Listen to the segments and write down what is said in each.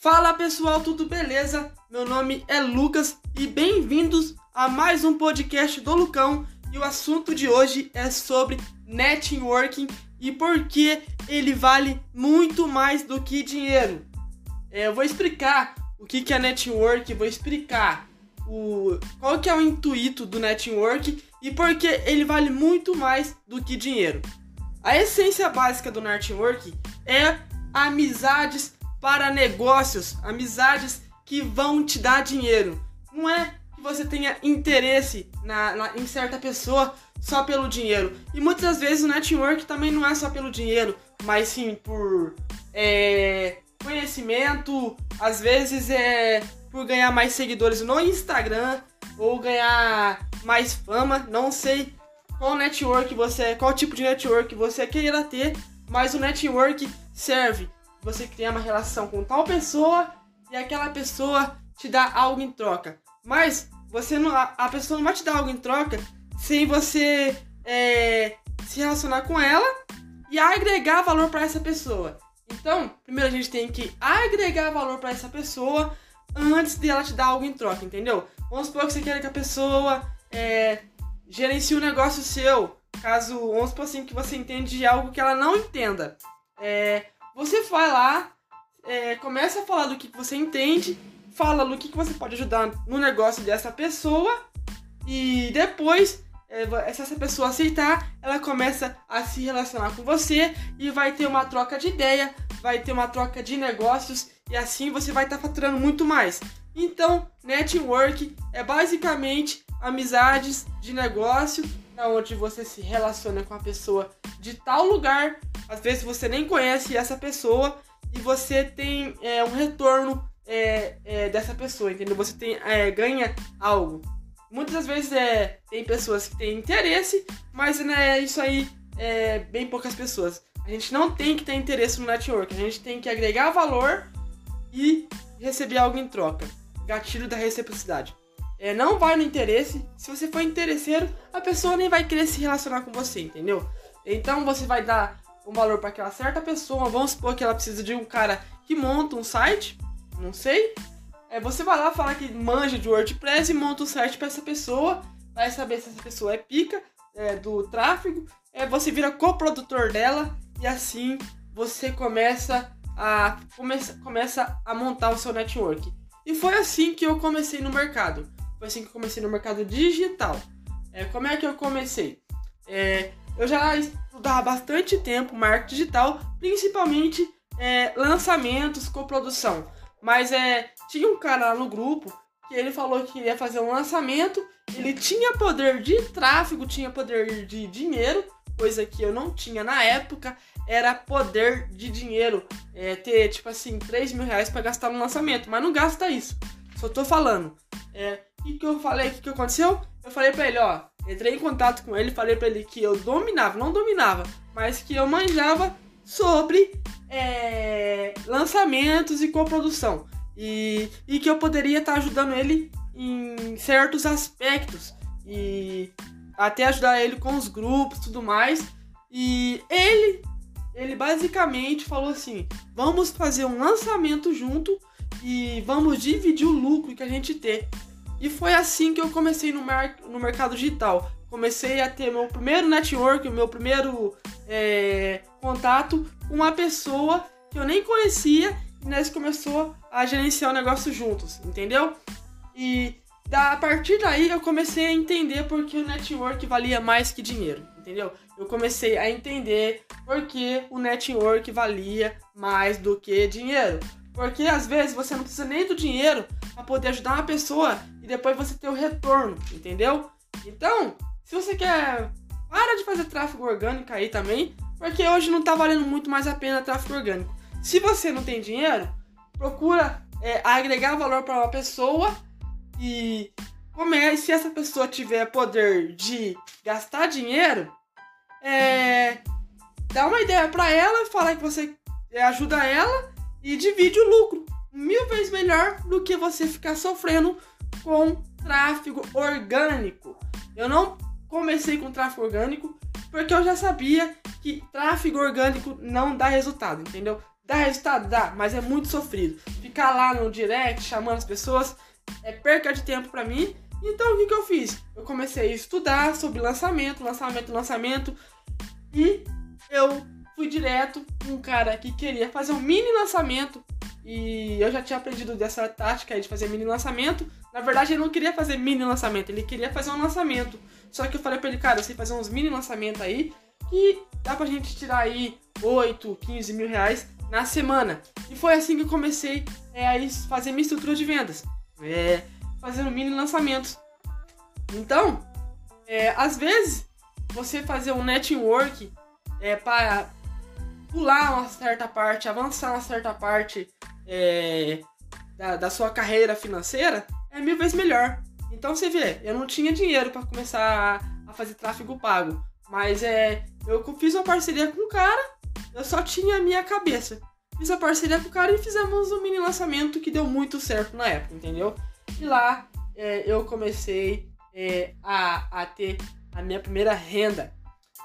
Fala pessoal, tudo beleza? Meu nome é Lucas e bem-vindos a mais um podcast do Lucão. E o assunto de hoje é sobre networking e por que ele vale muito mais do que dinheiro. É, eu vou explicar o que, que é network, vou explicar o, qual que é o intuito do network e por que ele vale muito mais do que dinheiro. A essência básica do network é amizades para negócios, amizades que vão te dar dinheiro. Não é que você tenha interesse na, na, em certa pessoa só pelo dinheiro. E muitas vezes o network também não é só pelo dinheiro, mas sim por é, conhecimento, às vezes é por ganhar mais seguidores no Instagram ou ganhar mais fama. Não sei qual network você, qual tipo de network você queira ter, mas o network serve você criar uma relação com tal pessoa e aquela pessoa te dá algo em troca. Mas você não, a pessoa não vai te dar algo em troca sem você é, se relacionar com ela e agregar valor para essa pessoa. Então, primeiro a gente tem que agregar valor para essa pessoa antes de ela te dar algo em troca, entendeu? Vamos supor que você quer que a pessoa é, gerencie um negócio seu. Caso, vamos supor assim, que você entende de algo que ela não entenda. É, você vai lá, é, começa a falar do que você entende, fala do que você pode ajudar no negócio dessa pessoa e depois, é, se essa pessoa aceitar, ela começa a se relacionar com você e vai ter uma troca de ideia, vai ter uma troca de negócios e assim você vai estar tá faturando muito mais. Então, network é basicamente amizades de negócio, onde você se relaciona com a pessoa de tal lugar às vezes você nem conhece essa pessoa e você tem é, um retorno é, é, dessa pessoa, entendeu? Você tem, é, ganha algo. Muitas das vezes é, tem pessoas que têm interesse, mas né, isso aí é bem poucas pessoas. A gente não tem que ter interesse no network, a gente tem que agregar valor e receber algo em troca. Gatilho da reciprocidade. É, não vai no interesse. Se você for interesseiro, a pessoa nem vai querer se relacionar com você, entendeu? Então você vai dar um valor para aquela certa pessoa. Vamos supor que ela precisa de um cara que monta um site, não sei. É, você vai lá falar que manja de WordPress e monta um site para essa pessoa. Vai saber se essa pessoa é pica é, do tráfego. É, você vira coprodutor dela e assim você começa a começa, começa a montar o seu network. E foi assim que eu comecei no mercado. Foi assim que eu comecei no mercado digital. É, como é que eu comecei? É, eu já estudava bastante tempo marketing digital, principalmente é, lançamentos, coprodução. Mas é, tinha um cara lá no grupo que ele falou que ia fazer um lançamento, ele tinha poder de tráfego, tinha poder de dinheiro, coisa que eu não tinha na época, era poder de dinheiro, é, ter tipo assim, 3 mil reais para gastar no lançamento, mas não gasta isso, só tô falando. É, o que, eu falei, o que, que aconteceu? Eu falei pra ele, ó, Entrei em contato com ele, falei para ele que eu dominava, não dominava, mas que eu manjava sobre é, lançamentos e coprodução. E, e que eu poderia estar tá ajudando ele em certos aspectos. E até ajudar ele com os grupos tudo mais. E ele, ele basicamente falou assim: vamos fazer um lançamento junto e vamos dividir o lucro que a gente ter. E foi assim que eu comecei no, mer no mercado digital. Comecei a ter meu primeiro network, meu primeiro é, contato com uma pessoa que eu nem conhecia e nós começou a gerenciar o negócio juntos, entendeu? E da, a partir daí eu comecei a entender porque o network valia mais que dinheiro, entendeu? Eu comecei a entender porque o network valia mais do que dinheiro. Porque às vezes você não precisa nem do dinheiro para poder ajudar uma pessoa e depois você ter o retorno, entendeu? Então, se você quer, para de fazer tráfego orgânico aí também, porque hoje não tá valendo muito mais a pena tráfego orgânico. Se você não tem dinheiro, procura é, agregar valor para uma pessoa e comece. Se essa pessoa tiver poder de gastar dinheiro, é, dá uma ideia para ela, fala que você ajuda ela e divide o lucro. Mil vezes melhor do que você ficar sofrendo com tráfego orgânico. Eu não comecei com tráfego orgânico porque eu já sabia que tráfego orgânico não dá resultado, entendeu? Dá resultado? Dá, mas é muito sofrido. Ficar lá no direct chamando as pessoas é perca de tempo para mim. Então o que, que eu fiz? Eu comecei a estudar sobre lançamento, lançamento, lançamento. E eu fui direto um cara que queria fazer um mini lançamento. E eu já tinha aprendido dessa tática aí de fazer mini lançamento. Na verdade, ele não queria fazer mini lançamento, ele queria fazer um lançamento. Só que eu falei pra ele, cara, sei fazer uns mini lançamentos aí que dá pra gente tirar aí 8, 15 mil reais na semana. E foi assim que eu comecei é, a fazer minha estrutura de vendas. É, fazendo mini lançamentos. Então, é, às vezes, você fazer um network é, para pular uma certa parte, avançar uma certa parte é, da, da sua carreira financeira, é mil vezes melhor. Então você vê, eu não tinha dinheiro para começar a, a, fazer tráfego pago, mas é, eu fiz uma parceria com o cara, eu só tinha a minha cabeça. Fiz a parceria com o cara e fizemos um mini lançamento que deu muito certo na época, entendeu? E lá é, eu comecei é, a, a ter a minha primeira renda.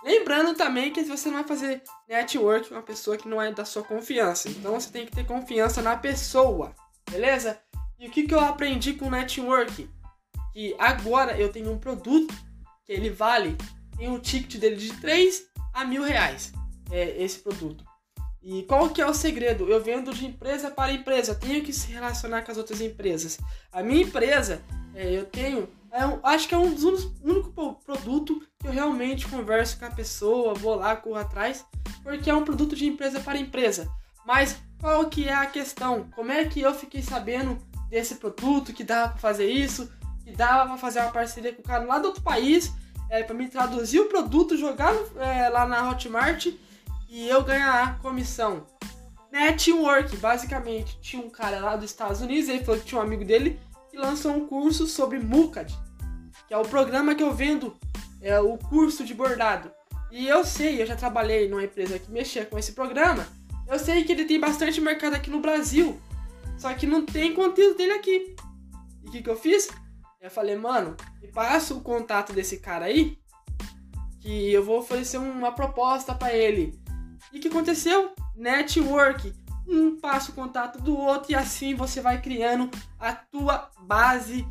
Lembrando também que você não vai fazer network com uma pessoa que não é da sua confiança, então você tem que ter confiança na pessoa, beleza? E o que, que eu aprendi com network? Que agora eu tenho um produto que ele vale, tem um ticket dele de 3 a mil reais, é, esse produto. E qual que é o segredo? Eu vendo de empresa para empresa, tenho que se relacionar com as outras empresas. A minha empresa, é, eu tenho, é acho que é um dos únicos produtos que eu realmente converso com a pessoa, vou lá, corro atrás, porque é um produto de empresa para empresa. Mas qual que é a questão? Como é que eu fiquei sabendo desse produto, que dava para fazer isso, que dava para fazer uma parceria com o cara lá do outro país, é, para me traduzir o produto, jogar é, lá na Hotmart e eu ganhar comissão. Network, basicamente, tinha um cara lá dos Estados Unidos, ele falou que tinha um amigo dele que lançou um curso sobre Mucad, que é o programa que eu vendo, é o curso de bordado. E eu sei, eu já trabalhei numa empresa que mexia com esse programa, eu sei que ele tem bastante mercado aqui no Brasil, só que não tem conteúdo dele aqui. E o que, que eu fiz? Eu falei, mano, me passa o contato desse cara aí, que eu vou oferecer uma proposta para ele. E o que aconteceu? Network. Um passa o contato do outro e assim você vai criando a tua base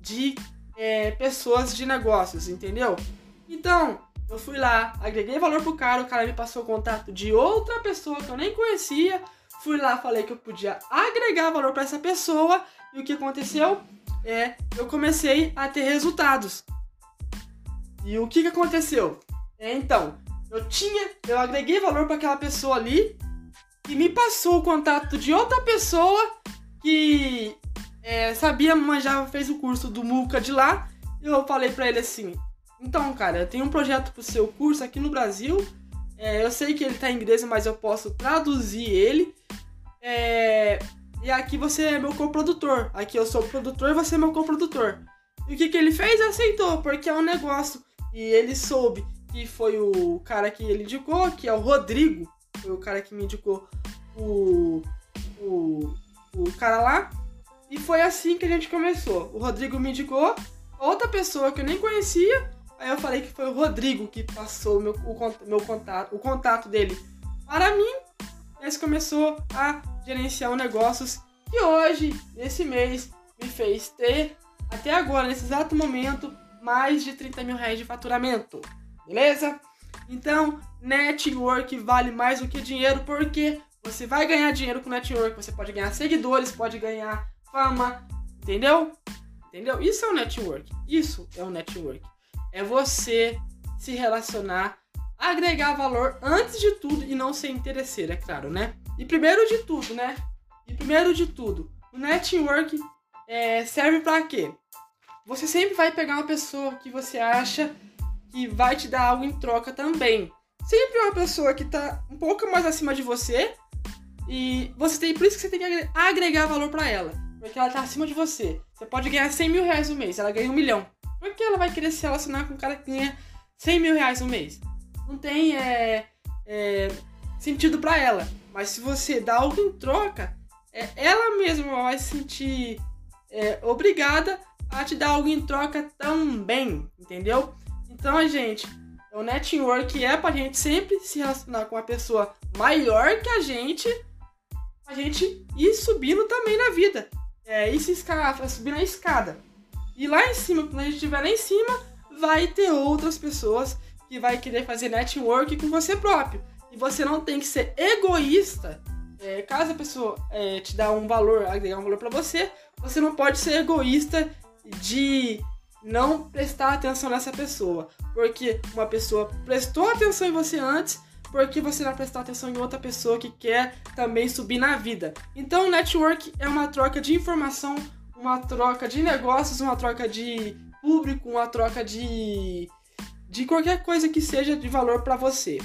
de é, pessoas de negócios, entendeu? Então, eu fui lá, agreguei valor pro cara, o cara me passou o contato de outra pessoa que eu nem conhecia. Fui lá, falei que eu podia agregar valor para essa pessoa e o que aconteceu? É, eu comecei a ter resultados. E o que, que aconteceu? É, então, eu tinha, eu agreguei valor para aquela pessoa ali e me passou o contato de outra pessoa que é, sabia, manjava, fez o curso do Muca de lá. Eu falei para ele assim: então, cara, eu tenho um projeto pro seu curso aqui no Brasil. É, eu sei que ele tá em inglês, mas eu posso traduzir ele. É, e aqui você é meu coprodutor. Aqui eu sou o produtor e você é meu coprodutor. E o que, que ele fez? Aceitou, porque é um negócio. E ele soube que foi o cara que ele indicou, que é o Rodrigo, foi o cara que me indicou o, o, o cara lá. E foi assim que a gente começou. O Rodrigo me indicou, outra pessoa que eu nem conhecia. Aí eu falei que foi o Rodrigo que passou meu, o, meu contato, o contato dele para mim. E aí começou a gerenciar um negócios que hoje, nesse mês, me fez ter, até agora, nesse exato momento, mais de 30 mil reais de faturamento. Beleza? Então, network vale mais do que dinheiro, porque você vai ganhar dinheiro com network, você pode ganhar seguidores, pode ganhar fama, entendeu? Entendeu? Isso é o network. Isso é o network. É você se relacionar, agregar valor antes de tudo e não ser interesseiro, é claro, né? E primeiro de tudo, né? E primeiro de tudo, o network é, serve para quê? Você sempre vai pegar uma pessoa que você acha que vai te dar algo em troca também. Sempre uma pessoa que tá um pouco mais acima de você e você tem, por isso que você tem que agregar valor para ela. Porque ela tá acima de você. Você pode ganhar 100 mil reais no mês, ela ganha um milhão. Por que ela vai querer se relacionar com um cara que ganha 100 mil reais no mês? Não tem é, é, sentido para ela. Mas se você dá algo em troca, é, ela mesma vai se sentir é, obrigada a te dar algo em troca também, entendeu? Então, gente, o network é pra gente sempre se relacionar com uma pessoa maior que a gente a gente ir subindo também na vida. É, ir se escalar, subir na escada. E lá em cima, quando a gente estiver lá em cima, vai ter outras pessoas que vai querer fazer network com você próprio. E você não tem que ser egoísta. É, caso a pessoa é, te dá um valor, agregar um valor para você, você não pode ser egoísta de não prestar atenção nessa pessoa. Porque uma pessoa prestou atenção em você antes, porque você vai prestar atenção em outra pessoa que quer também subir na vida. Então, network é uma troca de informação, uma troca de negócios, uma troca de público, uma troca de de qualquer coisa que seja de valor para você.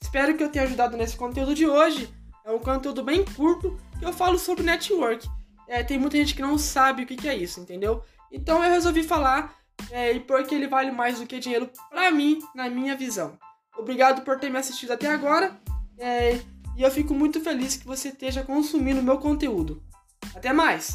Espero que eu tenha ajudado nesse conteúdo de hoje. É um conteúdo bem curto que eu falo sobre network. É, tem muita gente que não sabe o que, que é isso, entendeu? Então eu resolvi falar é, porque ele vale mais do que dinheiro para mim, na minha visão. Obrigado por ter me assistido até agora é, e eu fico muito feliz que você esteja consumindo meu conteúdo. Até mais!